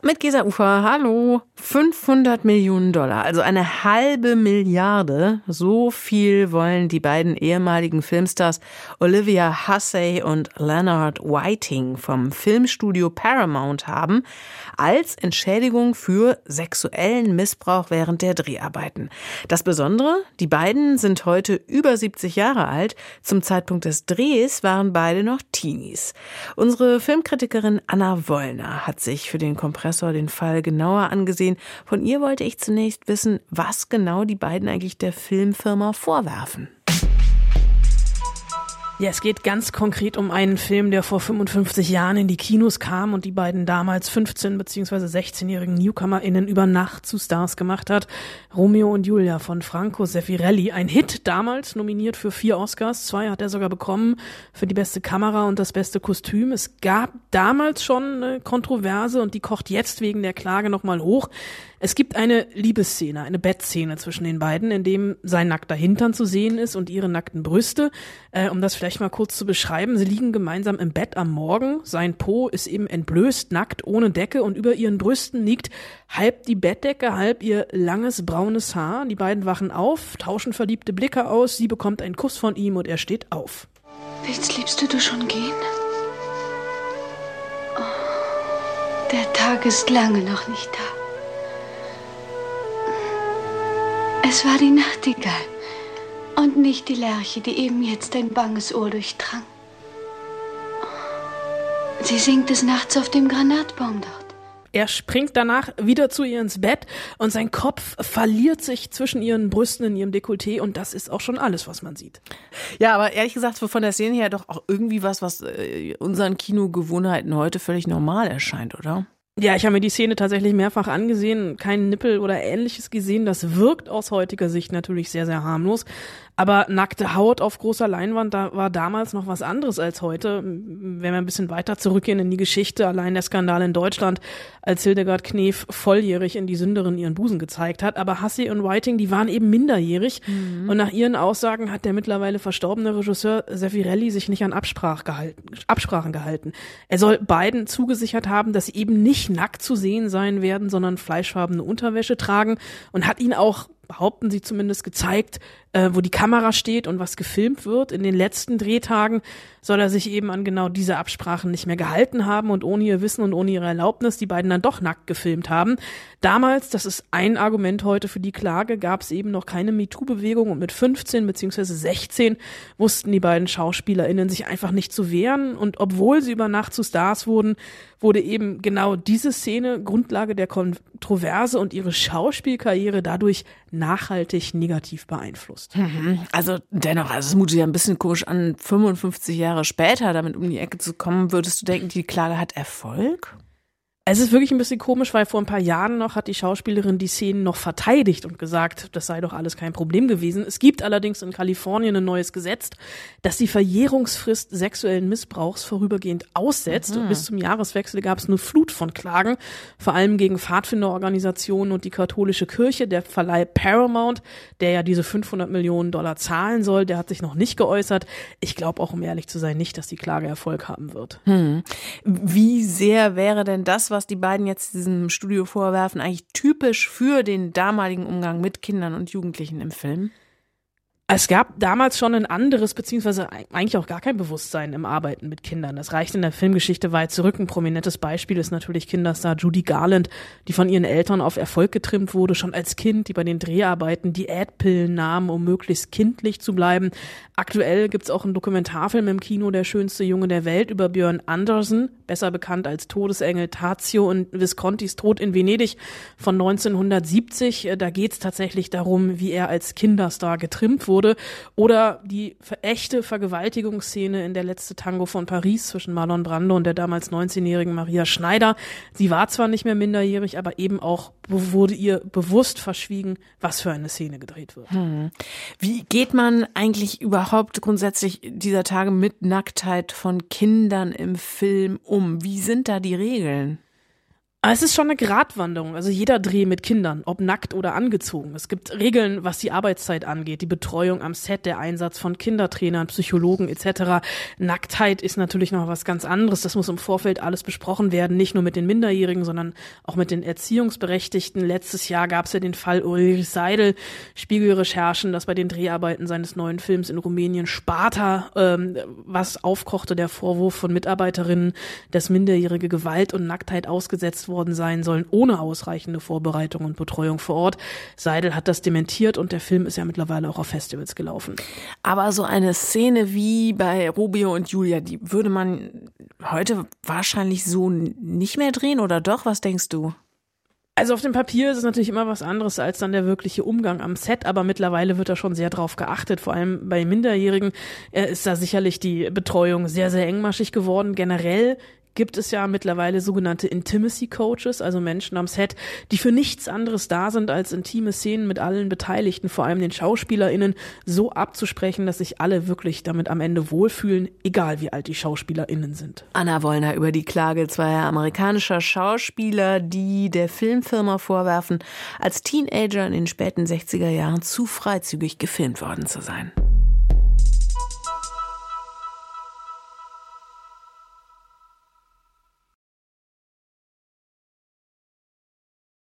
mit Gesa Ufer, hallo. 500 Millionen Dollar, also eine halbe Milliarde. So viel wollen die beiden ehemaligen Filmstars Olivia Hussey und Leonard Whiting vom Filmstudio Paramount haben, als Entschädigung für sexuellen Missbrauch während der Dreharbeiten. Das Besondere, die beiden sind heute über 70 Jahre alt. Zum Zeitpunkt des Drehs waren beide noch Teenies. Unsere Filmkritikerin Anna Wollner hat sich für den Kompressor Professor den Fall genauer angesehen. Von ihr wollte ich zunächst wissen, was genau die beiden eigentlich der Filmfirma vorwerfen. Ja, es geht ganz konkret um einen Film, der vor 55 Jahren in die Kinos kam und die beiden damals 15- bzw. 16-jährigen NewcomerInnen über Nacht zu Stars gemacht hat. Romeo und Julia von Franco Sefirelli. Ein Hit damals, nominiert für vier Oscars. Zwei hat er sogar bekommen für die beste Kamera und das beste Kostüm. Es gab damals schon eine Kontroverse und die kocht jetzt wegen der Klage nochmal hoch. Es gibt eine Liebesszene, eine Bettszene zwischen den beiden, in dem sein nackter Hintern zu sehen ist und ihre nackten Brüste. Äh, um das vielleicht mal kurz zu beschreiben, sie liegen gemeinsam im Bett am Morgen. Sein Po ist eben entblößt, nackt, ohne Decke und über ihren Brüsten liegt halb die Bettdecke, halb ihr langes braunes Haar. Die beiden wachen auf, tauschen verliebte Blicke aus, sie bekommt einen Kuss von ihm und er steht auf. Willst liebst du schon gehen? Oh, der Tag ist lange noch nicht da. Es war die Nachtigall und nicht die Lerche, die eben jetzt dein banges Ohr durchdrang. Sie singt des Nachts auf dem Granatbaum dort. Er springt danach wieder zu ihr ins Bett und sein Kopf verliert sich zwischen ihren Brüsten in ihrem Dekolleté und das ist auch schon alles, was man sieht. Ja, aber ehrlich gesagt, von der Szene her doch auch irgendwie was, was äh, unseren Kinogewohnheiten heute völlig normal erscheint, oder? Ja, ich habe mir die Szene tatsächlich mehrfach angesehen, keinen Nippel oder ähnliches gesehen. Das wirkt aus heutiger Sicht natürlich sehr, sehr harmlos. Aber nackte Haut auf großer Leinwand, da war damals noch was anderes als heute. Wenn wir ein bisschen weiter zurückgehen in die Geschichte, allein der Skandal in Deutschland, als Hildegard Knef volljährig in die Sünderin ihren Busen gezeigt hat. Aber Hussey und Whiting, die waren eben minderjährig. Mhm. Und nach ihren Aussagen hat der mittlerweile verstorbene Regisseur Sefirelli sich nicht an Absprach gehalten, Absprachen gehalten. Er soll beiden zugesichert haben, dass sie eben nicht nackt zu sehen sein werden, sondern fleischfarbene Unterwäsche tragen. Und hat ihn auch behaupten sie zumindest, gezeigt, äh, wo die Kamera steht und was gefilmt wird. In den letzten Drehtagen soll er sich eben an genau diese Absprachen nicht mehr gehalten haben und ohne ihr Wissen und ohne ihre Erlaubnis die beiden dann doch nackt gefilmt haben. Damals, das ist ein Argument heute für die Klage, gab es eben noch keine MeToo-Bewegung und mit 15 beziehungsweise 16 wussten die beiden SchauspielerInnen sich einfach nicht zu wehren und obwohl sie über Nacht zu Stars wurden, wurde eben genau diese Szene Grundlage der Kontroverse und ihre Schauspielkarriere dadurch nachhaltig negativ beeinflusst. Mhm. Also dennoch, also es mutet ja ein bisschen komisch an, 55 Jahre später damit um die Ecke zu kommen, würdest du denken, die Klage hat Erfolg? Es ist wirklich ein bisschen komisch, weil vor ein paar Jahren noch hat die Schauspielerin die Szenen noch verteidigt und gesagt, das sei doch alles kein Problem gewesen. Es gibt allerdings in Kalifornien ein neues Gesetz, das die Verjährungsfrist sexuellen Missbrauchs vorübergehend aussetzt. Mhm. Und bis zum Jahreswechsel gab es eine Flut von Klagen, vor allem gegen Pfadfinderorganisationen und die katholische Kirche. Der Verleih Paramount, der ja diese 500 Millionen Dollar zahlen soll, der hat sich noch nicht geäußert. Ich glaube auch, um ehrlich zu sein, nicht, dass die Klage Erfolg haben wird. Mhm. Wie sehr wäre denn das, was was die beiden jetzt diesem Studio vorwerfen, eigentlich typisch für den damaligen Umgang mit Kindern und Jugendlichen im Film? Es gab damals schon ein anderes, beziehungsweise eigentlich auch gar kein Bewusstsein im Arbeiten mit Kindern. Das reicht in der Filmgeschichte weit zurück. Ein prominentes Beispiel ist natürlich Kinderstar Judy Garland, die von ihren Eltern auf Erfolg getrimmt wurde, schon als Kind, die bei den Dreharbeiten Diätpillen nahm, um möglichst kindlich zu bleiben. Aktuell gibt's auch einen Dokumentarfilm im Kino, Der schönste Junge der Welt, über Björn Andersen, besser bekannt als Todesengel Tazio und Viscontis Tod in Venedig von 1970. Da geht's tatsächlich darum, wie er als Kinderstar getrimmt wurde wurde. Oder die echte Vergewaltigungsszene in der letzte Tango von Paris zwischen Marlon Brando und der damals 19-jährigen Maria Schneider. Sie war zwar nicht mehr minderjährig, aber eben auch wurde ihr bewusst verschwiegen, was für eine Szene gedreht wird. Hm. Wie geht man eigentlich überhaupt grundsätzlich dieser Tage mit Nacktheit von Kindern im Film um? Wie sind da die Regeln? Aber es ist schon eine Gratwanderung. Also jeder Dreh mit Kindern, ob nackt oder angezogen. Es gibt Regeln, was die Arbeitszeit angeht, die Betreuung am Set, der Einsatz von Kindertrainern, Psychologen etc. Nacktheit ist natürlich noch was ganz anderes. Das muss im Vorfeld alles besprochen werden, nicht nur mit den Minderjährigen, sondern auch mit den Erziehungsberechtigten. Letztes Jahr gab es ja den Fall Ulrich Seidel, Spiegelrecherchen, dass bei den Dreharbeiten seines neuen Films in Rumänien Sparta ähm, was aufkochte, der Vorwurf von Mitarbeiterinnen, dass minderjährige Gewalt und Nacktheit ausgesetzt worden sein sollen, ohne ausreichende Vorbereitung und Betreuung vor Ort. Seidel hat das dementiert und der Film ist ja mittlerweile auch auf Festivals gelaufen. Aber so eine Szene wie bei Rubio und Julia, die würde man heute wahrscheinlich so nicht mehr drehen oder doch? Was denkst du? Also auf dem Papier ist es natürlich immer was anderes als dann der wirkliche Umgang am Set, aber mittlerweile wird da schon sehr drauf geachtet. Vor allem bei Minderjährigen äh, ist da sicherlich die Betreuung sehr, sehr engmaschig geworden. Generell gibt es ja mittlerweile sogenannte Intimacy Coaches, also Menschen am Set, die für nichts anderes da sind, als intime Szenen mit allen Beteiligten, vor allem den SchauspielerInnen, so abzusprechen, dass sich alle wirklich damit am Ende wohlfühlen, egal wie alt die SchauspielerInnen sind. Anna Wollner über die Klage zweier amerikanischer Schauspieler, die der Filmfirma vorwerfen, als Teenager in den späten 60er Jahren zu freizügig gefilmt worden zu sein.